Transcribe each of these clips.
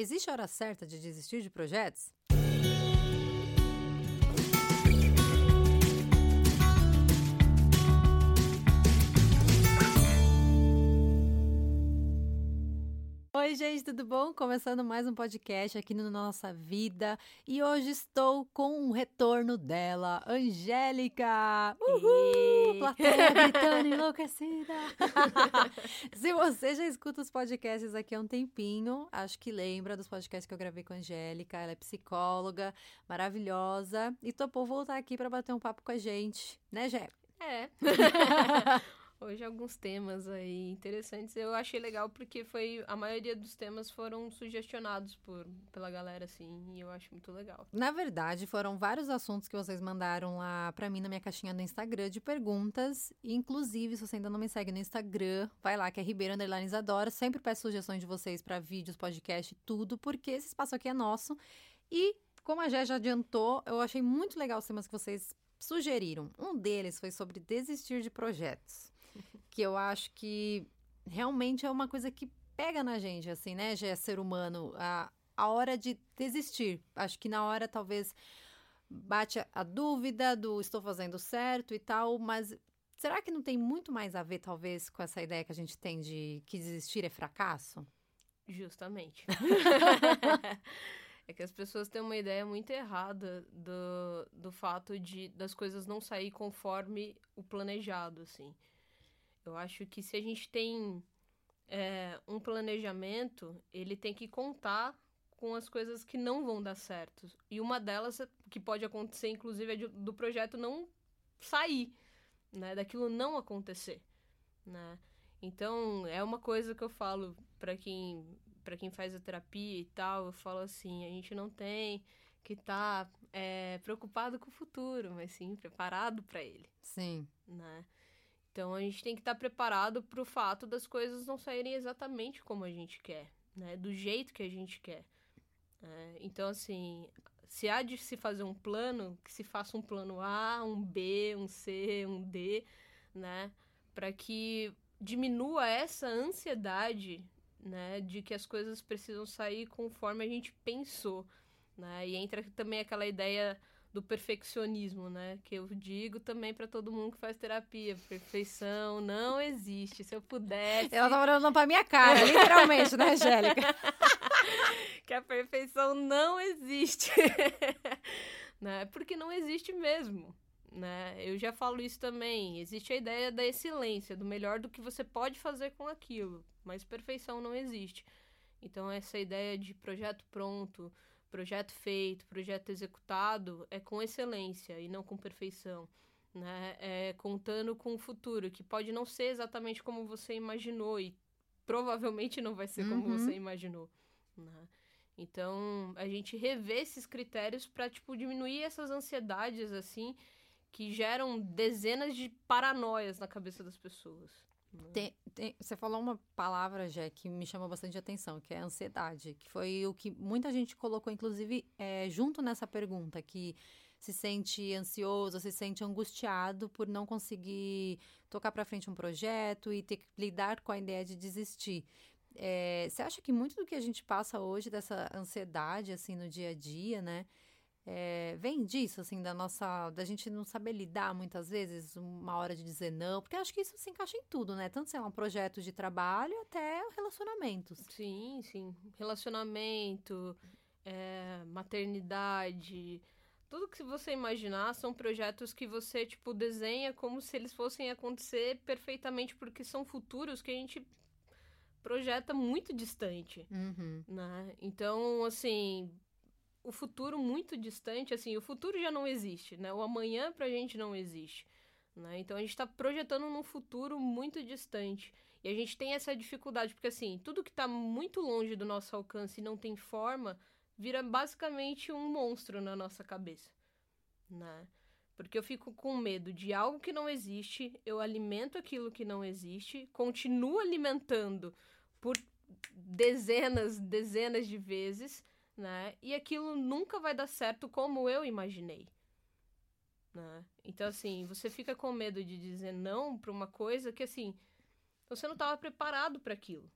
existe hora certa de desistir de projetos? Oi, gente, tudo bom? Começando mais um podcast aqui no Nossa Vida. E hoje estou com o retorno dela, Angélica! Uhul! Plateia gritando enlouquecida! Se você já escuta os podcasts aqui há um tempinho, acho que lembra dos podcasts que eu gravei com a Angélica. Ela é psicóloga, maravilhosa, e topou voltar aqui para bater um papo com a gente, né, Gé? É. Hoje alguns temas aí interessantes. Eu achei legal porque foi a maioria dos temas foram sugestionados por pela galera assim, e eu acho muito legal. Na verdade, foram vários assuntos que vocês mandaram lá para mim na minha caixinha do Instagram de perguntas, inclusive se você ainda não me segue no Instagram, vai lá que é Ribeiro Isadora, sempre peço sugestões de vocês para vídeos, podcast, tudo, porque esse espaço aqui é nosso. E como a Jé já adiantou, eu achei muito legal os temas que vocês sugeriram. Um deles foi sobre desistir de projetos que eu acho que realmente é uma coisa que pega na gente, assim, né? Já é ser humano, a, a hora de desistir. Acho que na hora talvez bate a, a dúvida do estou fazendo certo e tal, mas será que não tem muito mais a ver, talvez, com essa ideia que a gente tem de que desistir é fracasso? Justamente. é que as pessoas têm uma ideia muito errada do, do fato de das coisas não sair conforme o planejado, assim. Eu acho que se a gente tem é, um planejamento, ele tem que contar com as coisas que não vão dar certo. E uma delas, que pode acontecer, inclusive, é de, do projeto não sair, né? Daquilo não acontecer, né? Então, é uma coisa que eu falo para quem para quem faz a terapia e tal, eu falo assim, a gente não tem que estar tá, é, preocupado com o futuro, mas sim preparado para ele. Sim. Né? Então a gente tem que estar tá preparado para o fato das coisas não saírem exatamente como a gente quer, né? Do jeito que a gente quer. É, então, assim, se há de se fazer um plano, que se faça um plano A, um B, um C, um D, né? Para que diminua essa ansiedade, né? De que as coisas precisam sair conforme a gente pensou, né? E entra também aquela ideia do perfeccionismo, né? Que eu digo também para todo mundo que faz terapia. Perfeição não existe. Se eu pudesse. Ela tá olhando pra minha cara, literalmente, né, Angélica? que a perfeição não existe. né? Porque não existe mesmo. Né? Eu já falo isso também. Existe a ideia da excelência, do melhor do que você pode fazer com aquilo. Mas perfeição não existe. Então, essa ideia de projeto pronto projeto feito, projeto executado é com excelência e não com perfeição. Né? É contando com o futuro, que pode não ser exatamente como você imaginou e provavelmente não vai ser como uhum. você imaginou. Né? Então, a gente rever esses critérios para tipo, diminuir essas ansiedades, assim, que geram dezenas de paranoias na cabeça das pessoas. Tem, tem, você falou uma palavra, Jé, que me chamou bastante atenção, que é ansiedade, que foi o que muita gente colocou, inclusive, é, junto nessa pergunta, que se sente ansioso, se sente angustiado por não conseguir tocar para frente um projeto e ter que lidar com a ideia de desistir. É, você acha que muito do que a gente passa hoje dessa ansiedade, assim, no dia a dia, né? É, vem disso, assim, da nossa. da gente não saber lidar muitas vezes, uma hora de dizer não, porque acho que isso se encaixa em tudo, né? Tanto sei lá, um projeto de trabalho até relacionamentos. Sim, sim. Relacionamento, é, maternidade. Tudo que você imaginar são projetos que você, tipo, desenha como se eles fossem acontecer perfeitamente, porque são futuros que a gente projeta muito distante, uhum. né? Então, assim, o futuro muito distante, assim, o futuro já não existe, né? O amanhã pra gente não existe, né? Então a gente tá projetando num futuro muito distante. E a gente tem essa dificuldade, porque assim, tudo que tá muito longe do nosso alcance e não tem forma, vira basicamente um monstro na nossa cabeça, né? Porque eu fico com medo de algo que não existe, eu alimento aquilo que não existe, continuo alimentando por dezenas, dezenas de vezes, né? E aquilo nunca vai dar certo como eu imaginei. Né? Então, assim, você fica com medo de dizer não para uma coisa que, assim, você não estava preparado para aquilo.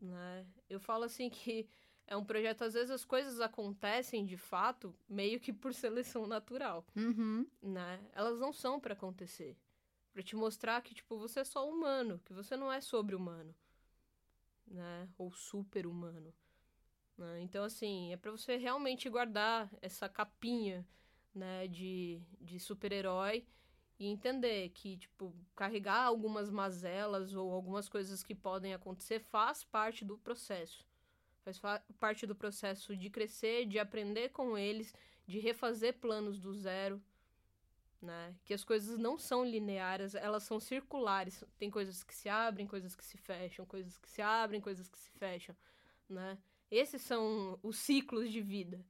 Né? Eu falo assim que é um projeto, às vezes as coisas acontecem de fato meio que por seleção natural, uhum. né? Elas não são para acontecer. Pra te mostrar que, tipo, você é só humano, que você não é sobre-humano, né? Ou super-humano. Né? Então, assim, é para você realmente guardar essa capinha, né, de, de super-herói e entender que, tipo, carregar algumas mazelas ou algumas coisas que podem acontecer faz parte do processo. Faz parte do processo de crescer, de aprender com eles, de refazer planos do zero, né? Que as coisas não são lineares, elas são circulares. Tem coisas que se abrem, coisas que se fecham, coisas que se abrem, coisas que se fecham, né? Esses são os ciclos de vida,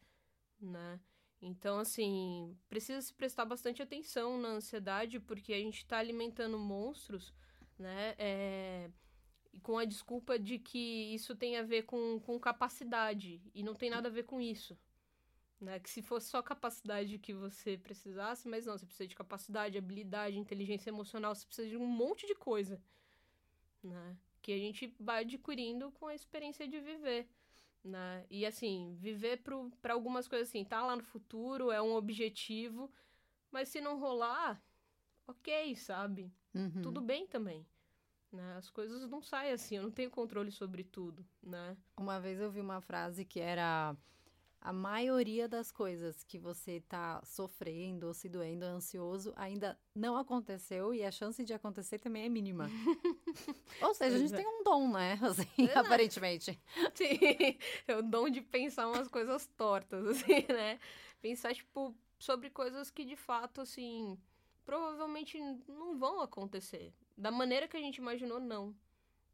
né? Então, assim, precisa se prestar bastante atenção na ansiedade, porque a gente está alimentando monstros, né? É, com a desculpa de que isso tem a ver com, com capacidade, e não tem nada a ver com isso. Né? Que se fosse só capacidade que você precisasse, mas não, você precisa de capacidade, habilidade, inteligência emocional, você precisa de um monte de coisa, né? Que a gente vai adquirindo com a experiência de viver né? E assim, viver para algumas coisas assim, tá lá no futuro, é um objetivo, mas se não rolar, ok, sabe? Uhum. Tudo bem também. Né? As coisas não saem assim, eu não tenho controle sobre tudo, né? Uma vez eu vi uma frase que era a maioria das coisas que você está sofrendo ou se doendo, ansioso, ainda não aconteceu e a chance de acontecer também é mínima. ou seja, a gente é. tem um dom, né? Assim, é, aparentemente. Sim, é o dom de pensar umas coisas tortas, assim, né? Pensar, tipo, sobre coisas que de fato, assim, provavelmente não vão acontecer. Da maneira que a gente imaginou, não.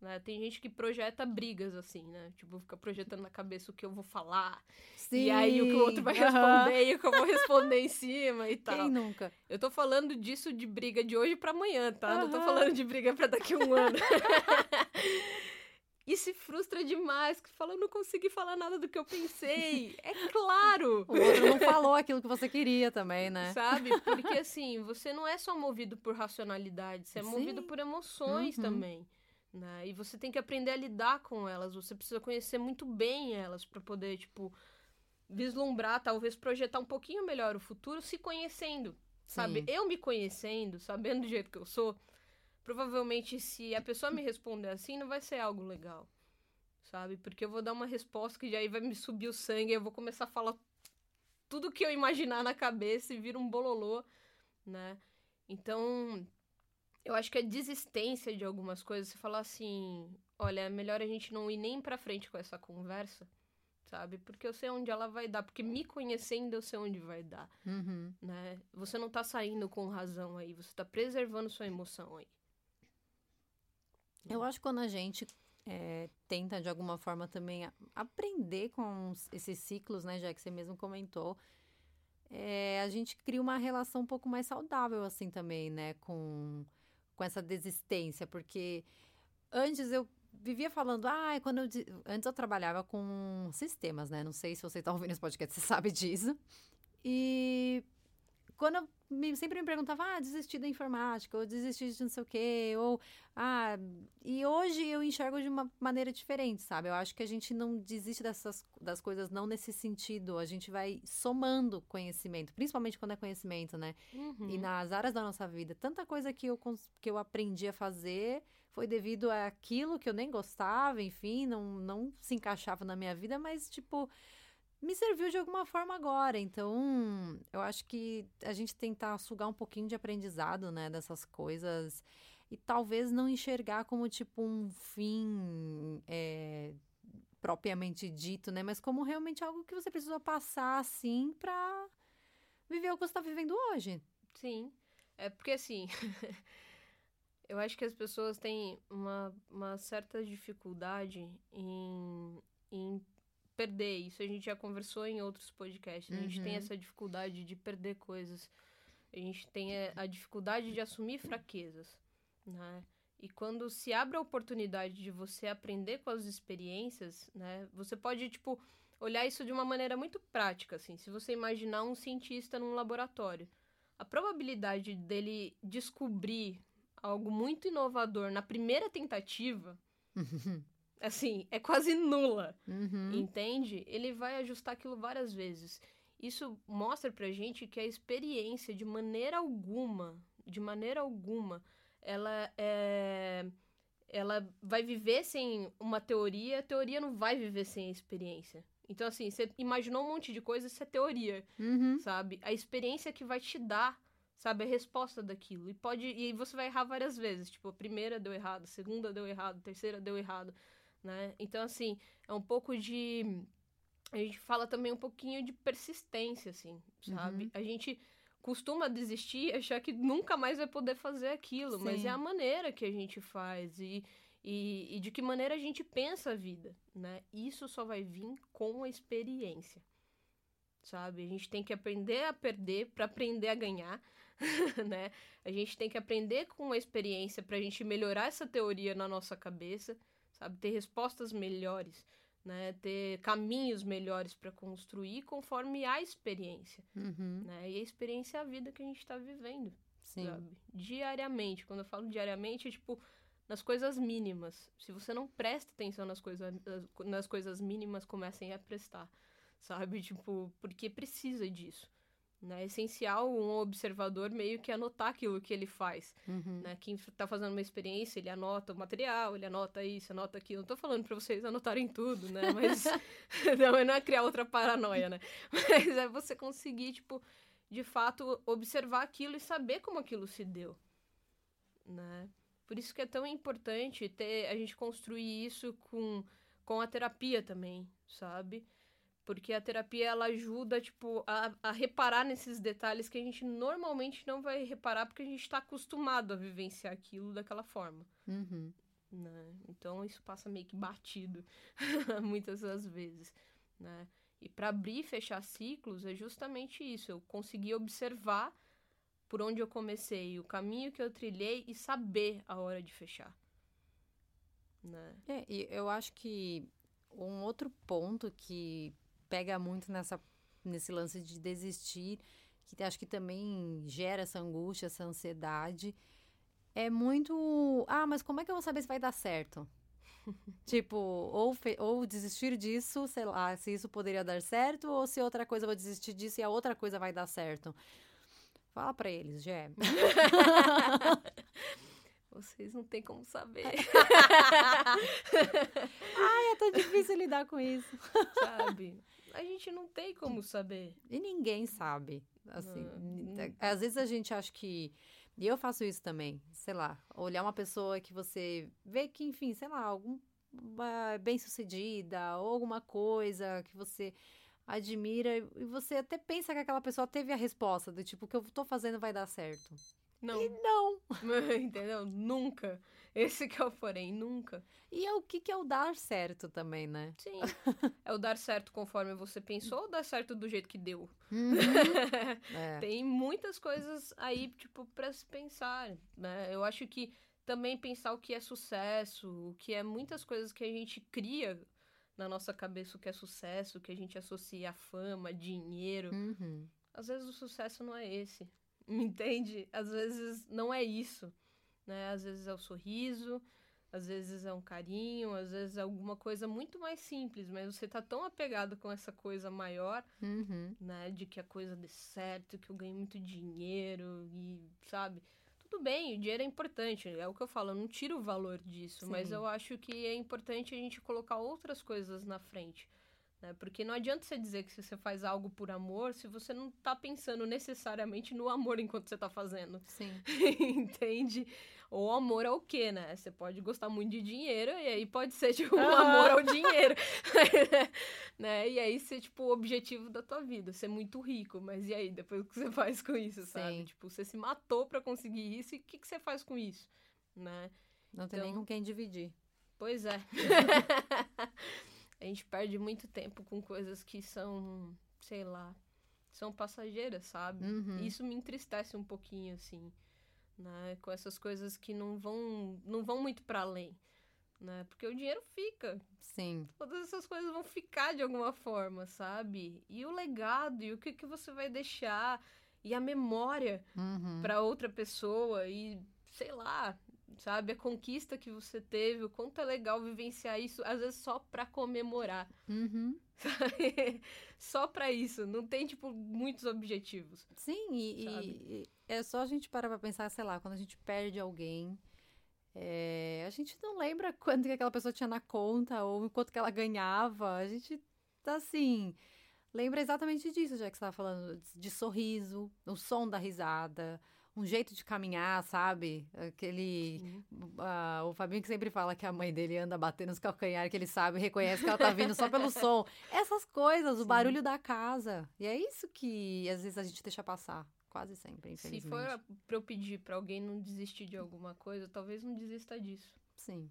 Né? Tem gente que projeta brigas, assim, né? Tipo, fica projetando na cabeça o que eu vou falar. Sim. E aí o que o outro vai responder e o que eu vou responder em cima e tal. Quem nunca? Eu tô falando disso de briga de hoje para amanhã, tá? Não tô falando de briga para daqui a um ano. e se frustra demais, que fala, eu não consegui falar nada do que eu pensei. É claro! O outro não falou aquilo que você queria também, né? Sabe? Porque assim, você não é só movido por racionalidade, você é Sim. movido por emoções uhum. também. Né? E você tem que aprender a lidar com elas. Você precisa conhecer muito bem elas para poder, tipo, vislumbrar, talvez projetar um pouquinho melhor o futuro se conhecendo. Sabe? Sim. Eu me conhecendo, sabendo do jeito que eu sou, provavelmente se a pessoa me responder assim, não vai ser algo legal. Sabe? Porque eu vou dar uma resposta que já aí vai me subir o sangue, eu vou começar a falar tudo que eu imaginar na cabeça e vira um bololô, né? Então, eu acho que a desistência de algumas coisas, você falar assim, olha, é melhor a gente não ir nem pra frente com essa conversa, sabe? Porque eu sei onde ela vai dar, porque me conhecendo eu sei onde vai dar, uhum. né? Você não tá saindo com razão aí, você tá preservando sua emoção aí. Eu acho que quando a gente é, tenta de alguma forma também aprender com esses ciclos, né, já que você mesmo comentou, é, a gente cria uma relação um pouco mais saudável assim também, né, com com essa desistência, porque antes eu vivia falando, ah, quando eu, antes eu trabalhava com sistemas, né? Não sei se você está ouvindo esse podcast, você sabe disso. E quando eu me, sempre me perguntava, ah, desisti da informática, ou desisti de não sei o quê, ou, ah, e hoje eu enxergo de uma maneira diferente, sabe? Eu acho que a gente não desiste dessas, das coisas não nesse sentido, a gente vai somando conhecimento, principalmente quando é conhecimento, né? Uhum. E nas áreas da nossa vida, tanta coisa que eu, que eu aprendi a fazer foi devido àquilo que eu nem gostava, enfim, não, não se encaixava na minha vida, mas, tipo, me serviu de alguma forma agora. Então, eu acho que a gente tentar sugar um pouquinho de aprendizado, né, dessas coisas e talvez não enxergar como tipo um fim é, propriamente dito, né, mas como realmente algo que você precisa passar assim para viver o que você está vivendo hoje. Sim, é porque assim. eu acho que as pessoas têm uma, uma certa dificuldade em, em perder. Isso a gente já conversou em outros podcasts. A gente uhum. tem essa dificuldade de perder coisas. A gente tem a, dificuldade de assumir fraquezas, né? E quando se abre a oportunidade de você aprender com as experiências, né? Você pode, tipo, olhar isso de uma maneira muito prática, assim. Se você imaginar um cientista num laboratório, a probabilidade dele descobrir algo muito inovador na primeira tentativa assim, é quase nula, Uhum. entende? Ele vai ajustar aquilo várias vezes. Isso mostra pra gente que a experiência, de maneira alguma, de maneira alguma, ela é. Ela vai viver sem uma teoria, a teoria não vai viver sem a experiência. Então, assim, você imaginou um monte de coisa, isso é teoria, Uhum. sabe? A experiência que vai te dar, sabe, a resposta daquilo. E pode. E você vai errar várias vezes. Tipo, a primeira deu errado, a segunda deu errado, a terceira deu errado, né? Então, assim, é um pouco de. A gente fala também um pouquinho de persistência, assim, sabe? Uhum. A gente costuma desistir e achar que nunca mais vai poder fazer aquilo, mas Sim. é a maneira que a gente faz e, e, e de que maneira a gente pensa a vida, né? Isso só vai vir com a experiência, sabe? A gente tem que aprender a perder para aprender a ganhar, né? A gente tem que aprender com a experiência para a gente melhorar essa teoria na nossa cabeça, sabe? Ter respostas melhores, né? Ter caminhos melhores para construir conforme a experiência, Uhum. né? E a experiência é a vida que a gente está vivendo, Sim. sabe? Diariamente. Quando eu falo diariamente, é tipo nas coisas mínimas. Se você não presta atenção nas coisas, nas coisas mínimas, comecem a prestar, sabe? Tipo, porque precisa disso. Né? É essencial um observador meio que anotar aquilo que ele faz. Uhum. Né? Quem tá fazendo uma experiência, ele anota o material, ele anota isso, anota aquilo. Não tô falando pra vocês anotarem tudo, né? Mas não, não é criar outra paranoia, né? Mas é você conseguir, tipo, de fato, observar aquilo e saber como aquilo se deu, né? Por isso que é tão importante ter a gente construir isso com, com a terapia também, sabe? Porque a terapia ela ajuda, tipo, a, a reparar nesses detalhes que a gente normalmente não vai reparar porque a gente está acostumado a vivenciar aquilo daquela forma. Uhum. Né? Então isso passa meio que batido muitas das vezes, né? E para abrir e fechar ciclos é justamente isso, eu conseguir observar por onde eu comecei, o caminho que eu trilhei e saber a hora de fechar. Né? É, e eu acho que um outro ponto que pega muito nessa, nesse lance de desistir, que acho que também gera essa angústia, essa ansiedade, é muito. Ah, mas como é que eu vou saber se vai dar certo? tipo, ou, ou desistir disso, sei lá, se isso poderia dar certo, ou se outra coisa eu vou desistir disso e a outra coisa vai dar certo. Fala pra eles, Gé. Vocês não têm como saber, É difícil lidar com isso. sabe? A gente não tem como saber. E ninguém sabe. Assim, Ah, hum. às vezes a gente acha que. E eu faço isso também, sei lá, olhar uma pessoa que você vê que, enfim, sei lá, algum bem sucedida ou alguma coisa que você admira e você até pensa que aquela pessoa teve a resposta do tipo, o que eu tô fazendo vai dar certo. Não, E não. entendeu? Nunca. Esse que é o porém, nunca. E é o que, que é o dar certo também, né? Sim. É o dar certo conforme você pensou ou dar certo do jeito que deu? Uhum. É. Tem muitas coisas aí, tipo, pra se pensar, né? Eu acho que também pensar o que é sucesso, o que é muitas coisas que a gente cria na nossa cabeça, o que é sucesso, o que a gente associa a fama, dinheiro. Uhum. Às vezes o sucesso não é esse, entende? Às vezes não é isso, né? Às vezes é o sorriso, às vezes é um carinho, às vezes é alguma coisa muito mais simples, mas você tá tão apegado com essa coisa maior, Uhum. né? De que a coisa dê certo, que eu ganhe muito dinheiro e, sabe? Tudo bem, o dinheiro é importante, é o que eu falo, eu não tiro o valor disso, mas Sim. eu acho que é importante a gente colocar outras coisas na frente. Né? Porque não adianta você dizer que você faz algo por amor se você não tá pensando necessariamente no amor enquanto você tá fazendo. Sim. Entende? Ou amor ao quê, né? Você pode gostar muito de dinheiro e aí pode ser tipo um Ah. amor ao dinheiro. né? E aí ser tipo o objetivo da tua vida, ser muito rico. Mas e aí, depois o que você faz com isso, sabe? Sim. Tipo, você se matou pra conseguir isso e o que, que você faz com isso? Né? Não tem nem Então- com quem dividir. Pois é. a gente perde muito tempo com coisas que são, sei lá, são passageiras, sabe? Uhum. Isso me entristece um pouquinho, assim, né? Com essas coisas que não vão, não vão muito para além, né? Porque o dinheiro fica, Sim. todas essas coisas vão ficar de alguma forma, sabe? E o legado, e o que, que você vai deixar, e a memória Uhum. para outra pessoa, e sei lá, sabe? A conquista que você teve, o quanto é legal vivenciar isso, às vezes só pra comemorar. Uhum. só pra isso. Não tem, tipo, muitos objetivos. Sim, e, e, é só a gente parar pra pensar, sei lá, quando a gente perde alguém. É, a gente não lembra quanto que aquela pessoa tinha na conta ou quanto que ela ganhava. A gente tá assim. Lembra exatamente disso, já que você estava falando de sorriso, o som da risada, um jeito de caminhar, sabe? Aquele. Uh, o Fabinho que sempre fala que a mãe dele anda batendo nos calcanhares, que ele sabe, reconhece que ela tá vindo só pelo som. Essas coisas, Sim. o barulho da casa. E é isso que às vezes a gente deixa passar. Quase sempre, infelizmente. Se for pra eu pedir pra alguém não desistir de alguma coisa, talvez não desista disso. Sim.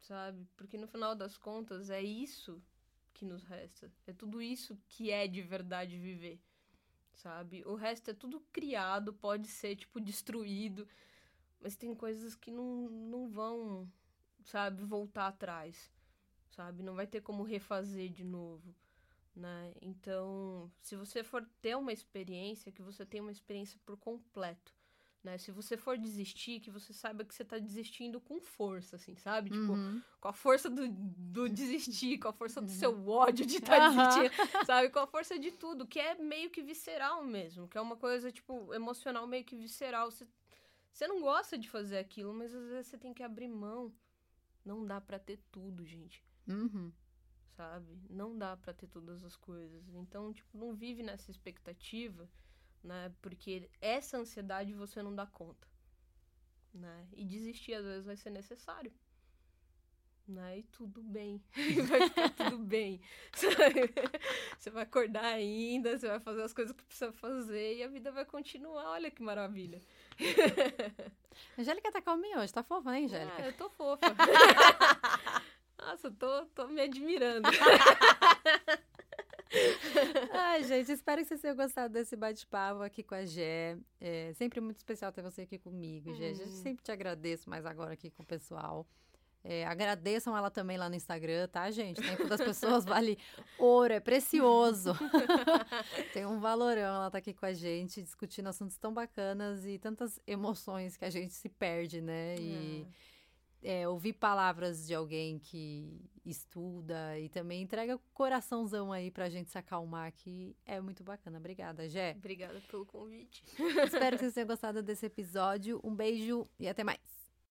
Sabe? Porque no final das contas é isso que nos resta. É tudo isso que é de verdade viver sabe? O resto é tudo criado, pode ser, tipo, destruído, mas tem coisas que não, não vão, sabe, voltar atrás, sabe? Não vai ter como refazer de novo, né? Então, se você for ter uma experiência, que você tenha uma experiência por completo, né? Se você for desistir, que você saiba que você tá desistindo com força, assim, sabe? Tipo, uhum. com a força do, do desistir, com a força do seu ódio de estar tá desistindo, sabe? Com a força de tudo, que é meio que visceral mesmo, que é uma coisa, tipo, emocional meio que visceral. Você, você não gosta de fazer aquilo, mas às vezes você tem que abrir mão. Não dá para ter tudo, gente. Uhum. Sabe? Não dá para ter todas as coisas. Então, tipo, não vive nessa expectativa né? Porque essa ansiedade você não dá conta, né? E desistir às vezes vai ser necessário. Né? E tudo bem. vai ficar tudo bem. Você vai acordar ainda, você vai fazer as coisas que precisa fazer e a vida vai continuar. Olha que maravilha. Angélica tá calminha hoje, tá fofa, né, Angélica? É, eu tô fofa. Nossa, tô, tô me admirando. Ai, gente, espero que vocês tenham gostado desse bate-papo aqui com a Gé. É sempre muito especial ter você aqui comigo, Gé. Hum. Sempre te agradeço mais agora aqui com o pessoal. É, agradeçam ela também lá no Instagram, tá, gente? O tempo das pessoas vale ouro, é precioso. Tem um valorão, ela tá aqui com a gente, discutindo assuntos tão bacanas e tantas emoções que a gente se perde, né? E. É é, ouvir palavras de alguém que estuda e também entrega coraçãozão aí pra gente se acalmar aqui. É muito bacana. Obrigada, Gé. Obrigada pelo convite. Espero que vocês tenham gostado desse episódio. Um beijo e até mais.